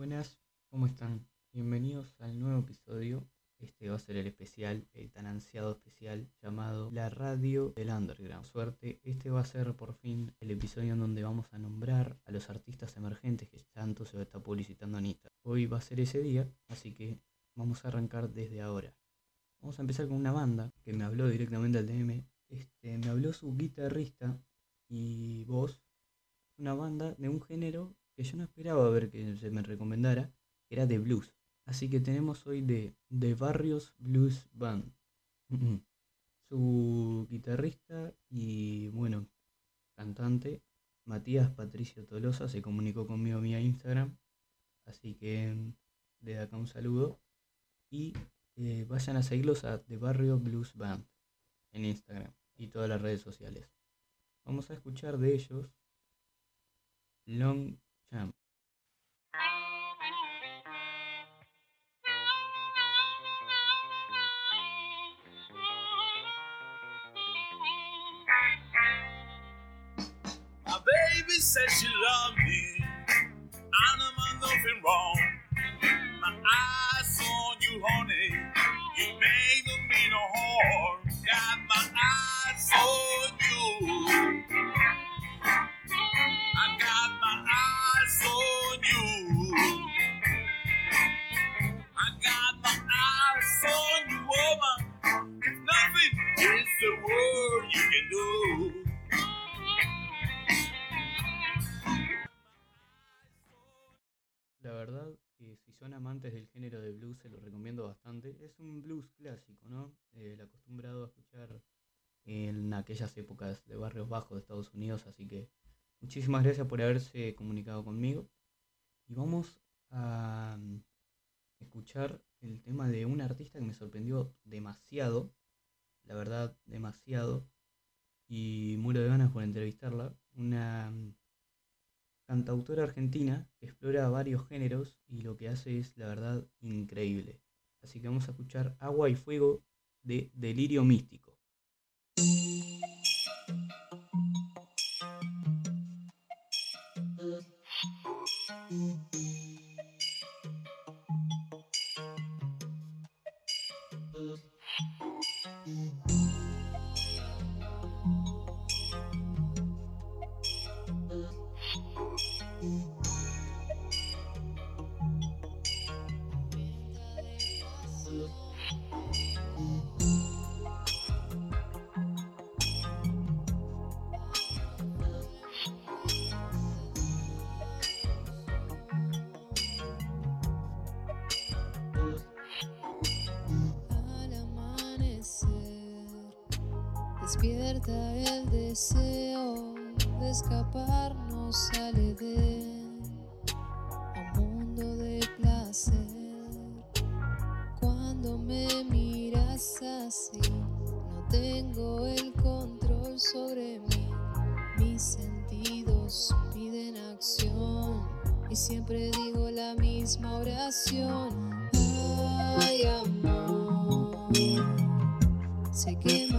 Buenas, ¿cómo están? Bienvenidos al nuevo episodio. Este va a ser el especial, el tan ansiado especial llamado La Radio del Underground. Suerte, este va a ser por fin el episodio en donde vamos a nombrar a los artistas emergentes que tanto se está publicitando en Instagram. Hoy va a ser ese día, así que vamos a arrancar desde ahora. Vamos a empezar con una banda que me habló directamente al DM. Este, me habló su guitarrista y voz. Una banda de un género que yo no esperaba ver que se me recomendara, era de blues. Así que tenemos hoy de, de Barrios Blues Band. Su guitarrista y, bueno, cantante, Matías Patricio Tolosa, se comunicó conmigo vía Instagram. Así que le da acá un saludo. Y eh, vayan a seguirlos a The Barrio Blues Band en Instagram y todas las redes sociales. Vamos a escuchar de ellos Long baby says she loved me. Know I'm nothing wrong. My eyes on you, honey. You made me no harm. Got se lo recomiendo bastante. Es un blues clásico, ¿no? Eh, el acostumbrado a escuchar en aquellas épocas de barrios bajos de Estados Unidos, así que muchísimas gracias por haberse comunicado conmigo. Y vamos a mm, escuchar el tema de un artista que me sorprendió demasiado, la verdad, demasiado, y muero de ganas por entrevistarla. Una mm, cantautora argentina que explora varios géneros y lo que hace es, la verdad, increíble. Así que vamos a escuchar Agua y Fuego de Delirio Místico. Despierta el deseo de escaparnos al Edén, un mundo de placer. Cuando me miras así, no tengo el control sobre mí. Mis sentidos piden acción y siempre digo la misma oración. Ay, amor, se quema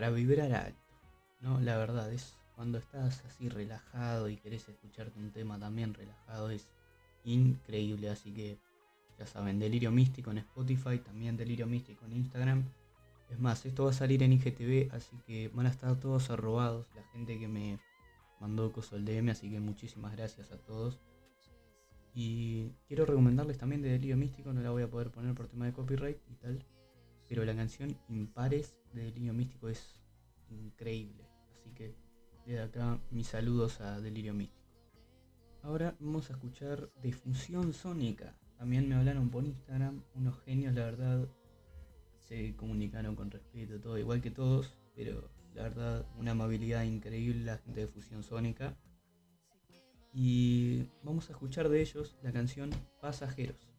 para vibrar alto, ¿no? La verdad, es cuando estás así relajado y querés escucharte un tema también relajado, es increíble. Así que, ya saben, delirio místico en Spotify, también delirio místico en Instagram. Es más, esto va a salir en IGTV, así que van a estar todos arrobados, la gente que me mandó coso el DM, así que muchísimas gracias a todos. Y quiero recomendarles también de Delirio Místico, no la voy a poder poner por tema de copyright y tal. Pero la canción Impares de Delirio Místico es increíble. Así que desde acá mis saludos a Delirio Místico. Ahora vamos a escuchar de Fusión Sónica. También me hablaron por Instagram, unos genios, la verdad. Se comunicaron con respeto, todo igual que todos, pero la verdad, una amabilidad increíble la gente de Fusión Sónica. Y vamos a escuchar de ellos la canción Pasajeros.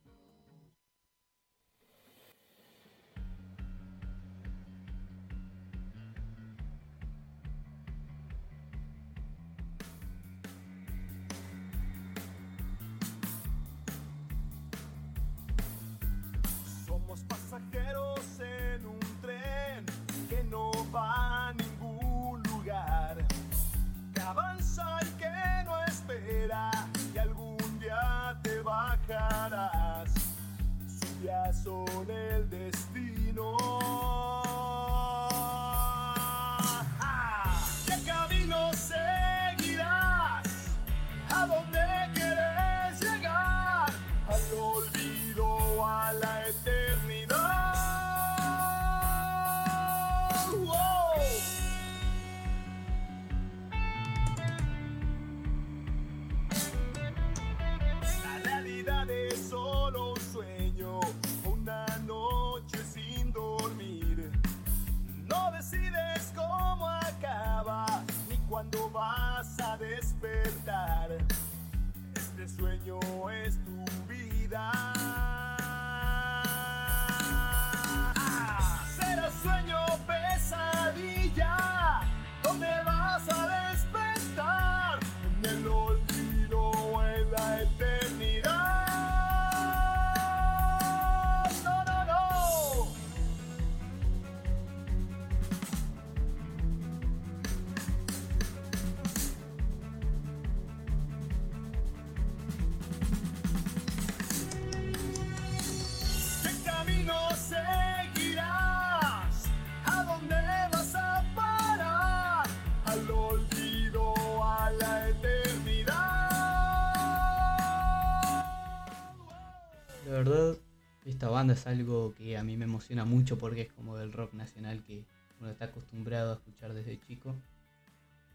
Esta banda es algo que a mí me emociona mucho porque es como del rock nacional que uno está acostumbrado a escuchar desde chico.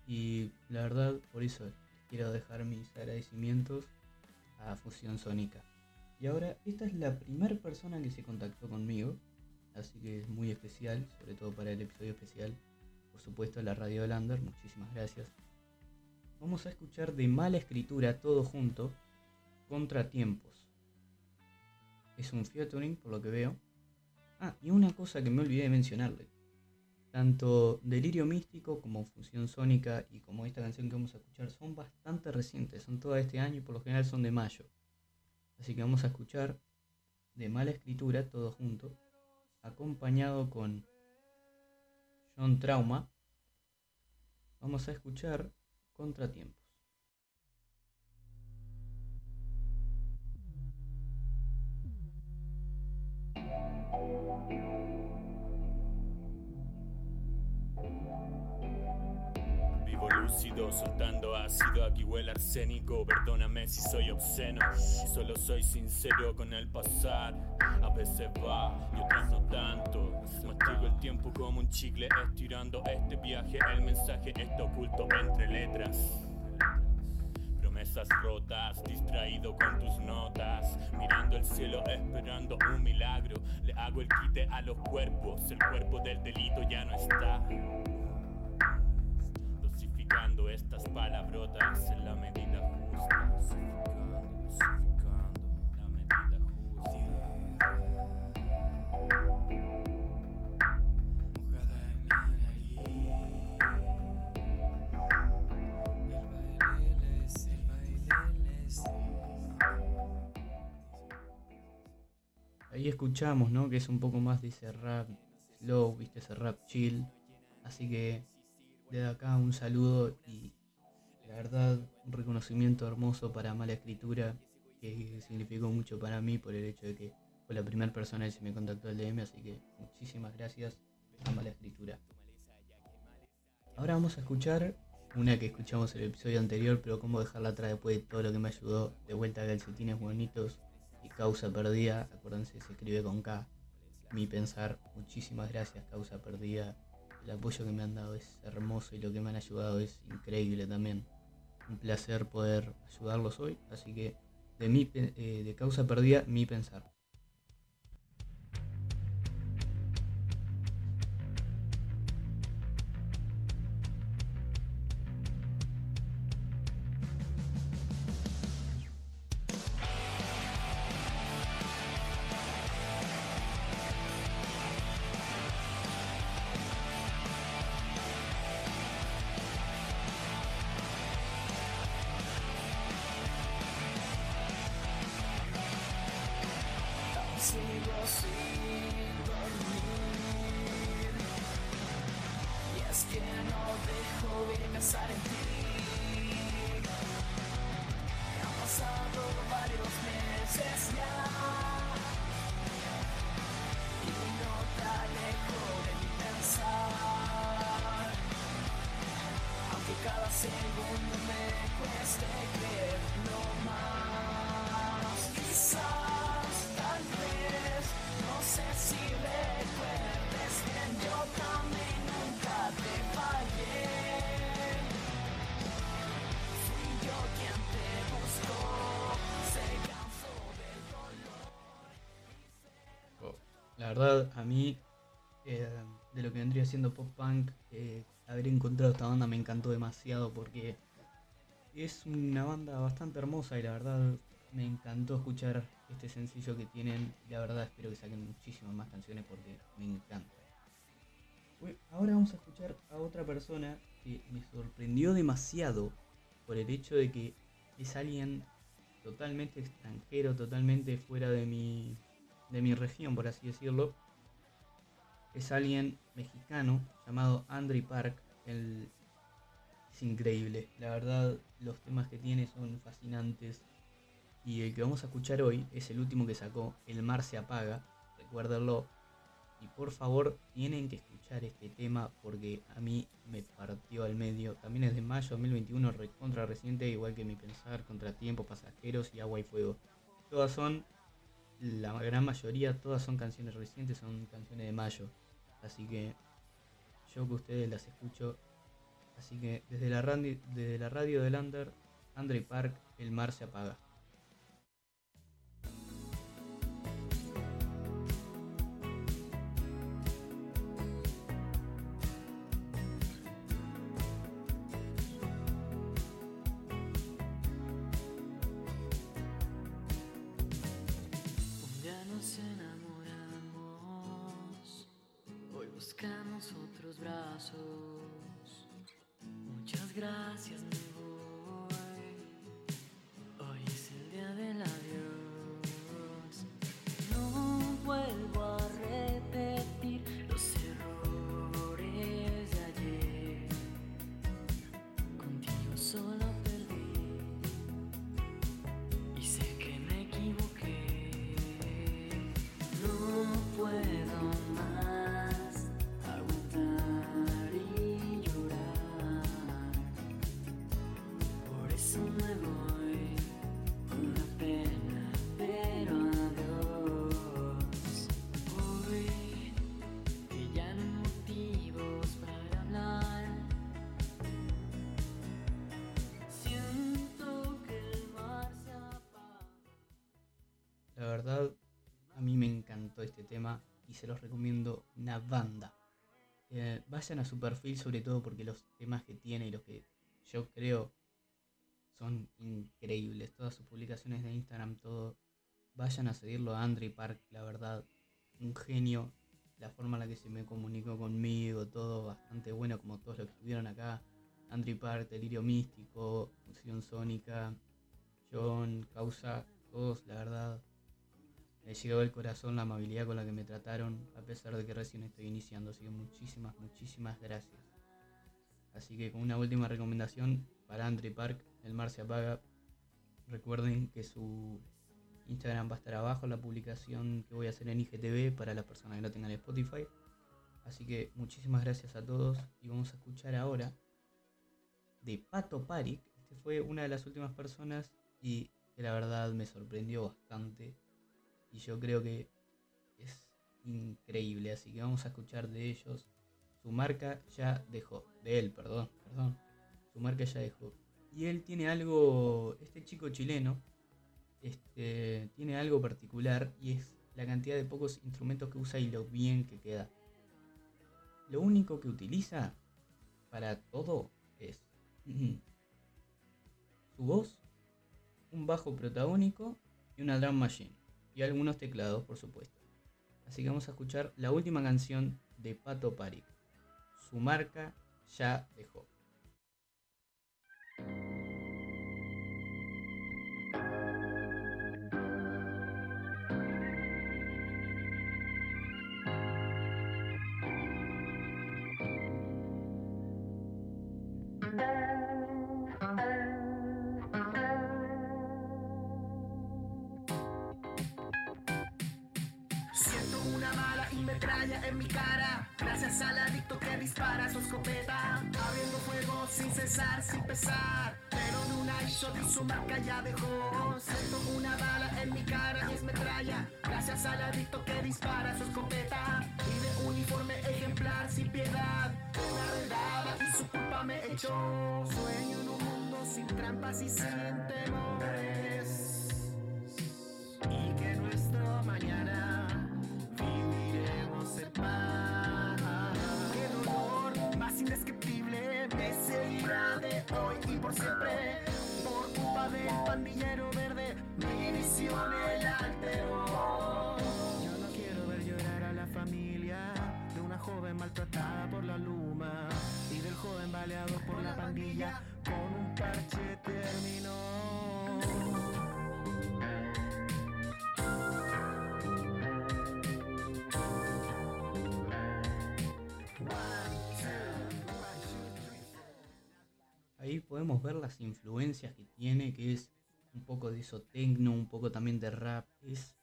Y la verdad, por eso quiero dejar mis agradecimientos a Fusión Sónica. Y ahora, esta es la primera persona que se contactó conmigo, así que es muy especial, sobre todo para el episodio especial. Por supuesto, la Radio de Lander, muchísimas gracias. Vamos a escuchar de mala escritura todo junto, Contratiempos. Es un featuring, por lo que veo. Ah, y una cosa que me olvidé de mencionarle. Tanto Delirio Místico como Fusión Sónica y como esta canción que vamos a escuchar son bastante recientes, son todas este año y por lo general son de mayo. Así que vamos a escuchar de mala escritura todo junto, acompañado con John Trauma. Vamos a escuchar Contratiempos. Vivo lúcido, soltando ácido, aquí huele arsénico. Perdóname si soy obsceno, solo soy sincero con el pasar. A veces va y otras no tanto. Mastigo el tiempo como un chicle, estirando este viaje. El mensaje está oculto entre letras. Rotas, distraído con tus notas. Mirando el cielo, esperando un milagro. Le hago el quite a los cuerpos. El cuerpo del delito ya no está dosificando estas palabrotas en la medida justa. Ahí escuchamos, ¿no? Que es un poco más de ese rap slow, viste, ese rap chill. Así que desde acá un saludo y la verdad un reconocimiento hermoso para Mala Escritura que significó mucho para mí por el hecho de que fue la primera persona que se me contactó al DM, así que muchísimas gracias a Mala Escritura. Ahora vamos a escuchar una que escuchamos en el episodio anterior, pero cómo dejarla atrás después de todo lo que me ayudó. De vuelta a calcetines bonitos y causa perdida, acuérdense, se escribe con K. Mi pensar, muchísimas gracias, causa perdida. El apoyo que me han dado es hermoso y lo que me han ayudado es increíble también. Un placer poder ayudarlos hoy, así que de, mi, eh, de causa perdida, mi pensar. Dejo de verdad, a mí, eh, de lo que vendría siendo pop punk, eh, haber encontrado esta banda me encantó demasiado porque es una banda bastante hermosa y la verdad me encantó escuchar este sencillo que tienen. La verdad, espero que saquen muchísimas más canciones porque me encanta. Ahora vamos a escuchar a otra persona que me sorprendió demasiado por el hecho de que es alguien totalmente extranjero, totalmente fuera de mi, de mi región, por así decirlo. Es alguien mexicano llamado Andre Park. Él es increíble. La verdad, los temas que tiene son fascinantes. Y el que vamos a escuchar hoy es el último que sacó, El mar se apaga. Recuérdenlo. Y por favor, tienen que escuchar este tema porque a mí me partió al medio. También es de mayo 2021, contra reciente, igual que mi pensar, contratiempo, pasajeros y agua y fuego. Todas son, la gran mayoría, todas son canciones recientes, son canciones de mayo. Así que yo que ustedes las escucho. Así que desde la, randi- desde la radio del Under, Park, el mar se apaga. Otros brazos. Muchas gracias, se los recomiendo una banda. Eh, vayan a su perfil sobre todo porque los temas que tiene y los que yo creo son increíbles. Todas sus publicaciones de Instagram, todo. Vayan a seguirlo a Andre Park, la verdad, un genio. La forma en la que se me comunicó conmigo, todo bastante bueno, como todos los que estuvieron acá. Andre Park, Delirio Místico, Función Sónica, John, Causa, todos, la verdad, me llegó al corazón la amabilidad con la que me trataron, a pesar de que recién estoy iniciando. Así que muchísimas, muchísimas gracias. Así que con una última recomendación para Andre Park, el mar se apaga. Recuerden que su Instagram va a estar abajo la publicación que voy a hacer en IGTV para las personas que no tengan Spotify. Así que muchísimas gracias a todos y vamos a escuchar ahora de Pato Parik. Este fue una de las últimas personas y que la verdad me sorprendió bastante y yo creo que es increíble, así que vamos a escuchar de ellos. Su marca ya dejó, de él, perdón, perdón. Su marca ya dejó. Y él tiene algo, este chico chileno, este, tiene algo particular y es la cantidad de pocos instrumentos que usa y lo bien que queda. Lo único que utiliza para todo es su voz, un bajo protagónico y una drum machine. Y algunos teclados, por supuesto. Así que vamos a escuchar la última canción de Pato Parik. Su marca ya dejó. En mi cara. Gracias al adicto que dispara su escopeta. Abriendo fuego sin cesar, sin pesar. Pero de una shot y su marca ya dejó. Siento una bala en mi cara y es metralla. Gracias al adicto que dispara su escopeta. Y de uniforme ejemplar sin piedad. Una redada y su culpa me echó. Sueño en un mundo sin trampas y sin temores. Y maltratada por la luma y del joven baleado por la pandilla con un parche terminó. Ahí podemos ver las influencias que tiene, que es un poco de eso tecno, un poco también de rap. Es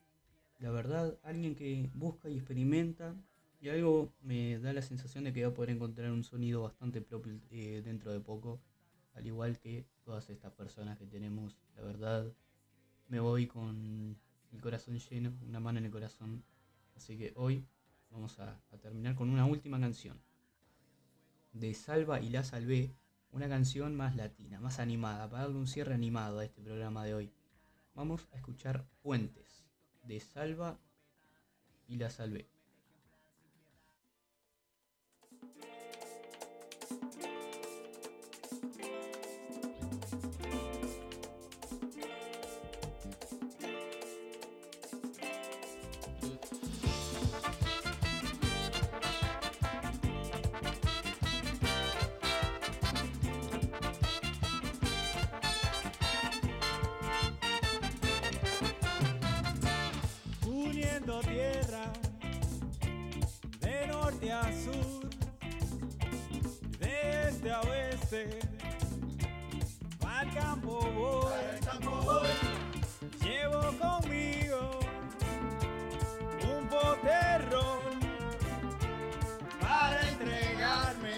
la verdad alguien que busca y experimenta y algo me da la sensación de que va a poder encontrar un sonido bastante propio eh, dentro de poco, al igual que todas estas personas que tenemos. La verdad me voy con el corazón lleno, una mano en el corazón. Así que hoy vamos a, terminar con una última canción de Salva y la Salvé, una canción más latina, más animada, para darle un cierre animado a este programa de hoy. Vamos a escuchar Puentes, de Salva y la Salvé. A sur, de este a oeste, al campo voy, llevo conmigo un poterrón para entregarme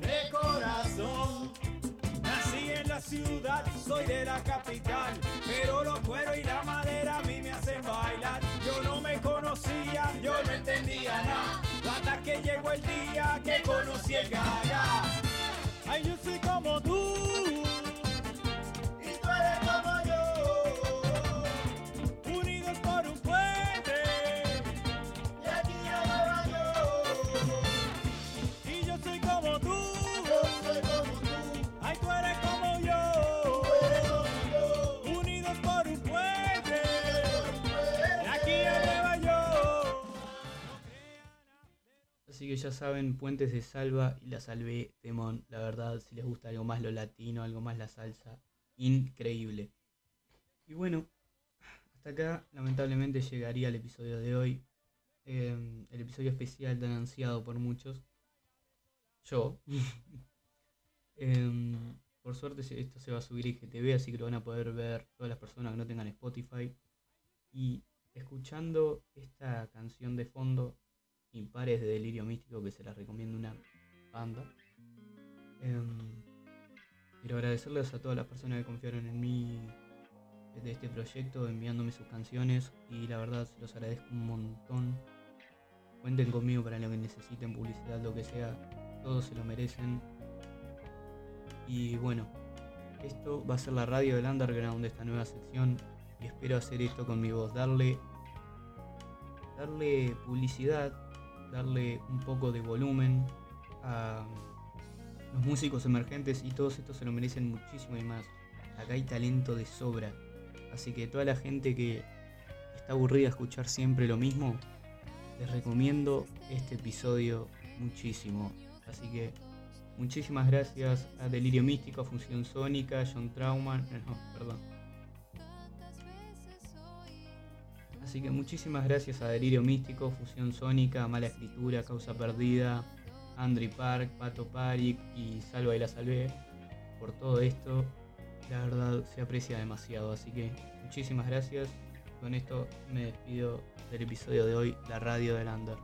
de corazón. Nací en la ciudad, soy de la capital, el día que conocí el gaga. Así que ya saben, Puentes de Salva y la Salvé, Temón. La verdad, si les gusta algo más lo latino, algo más la salsa, increíble. Y bueno, hasta acá lamentablemente llegaría el episodio de hoy. Eh, el episodio especial tan ansiado por muchos. Yo. Em, por suerte esto se va a subir IGTV, así que lo van a poder ver todas las personas que no tengan Spotify. Y escuchando esta canción de fondo, Impares de Delirio Místico, que se las recomiendo una banda. Em, quiero agradecerles a todas las personas que confiaron en mí de este proyecto, enviándome sus canciones y la verdad se los agradezco un montón. Cuenten conmigo para lo que necesiten, publicidad, lo que sea, todos se lo merecen. Y bueno, esto va a ser la radio del underground de esta nueva sección y espero hacer esto con mi voz, darle darle publicidad, darle un poco de volumen a los músicos emergentes y todos estos se lo merecen muchísimo y más. Acá hay talento de sobra. Así que toda la gente que está aburrida de escuchar siempre lo mismo, les recomiendo este episodio muchísimo. Así que muchísimas gracias a Delirio Místico, a Función Sónica, a John Trauman, eh, no, perdón. Así que muchísimas gracias a Delirio Místico, Fusión Sónica, Mala Escritura, Causa Perdida, Andri Park, Pato Parik y Salva y la Salvé por todo esto. La verdad se aprecia demasiado, así que muchísimas gracias. Con esto me despido del episodio de hoy, la radio del Under.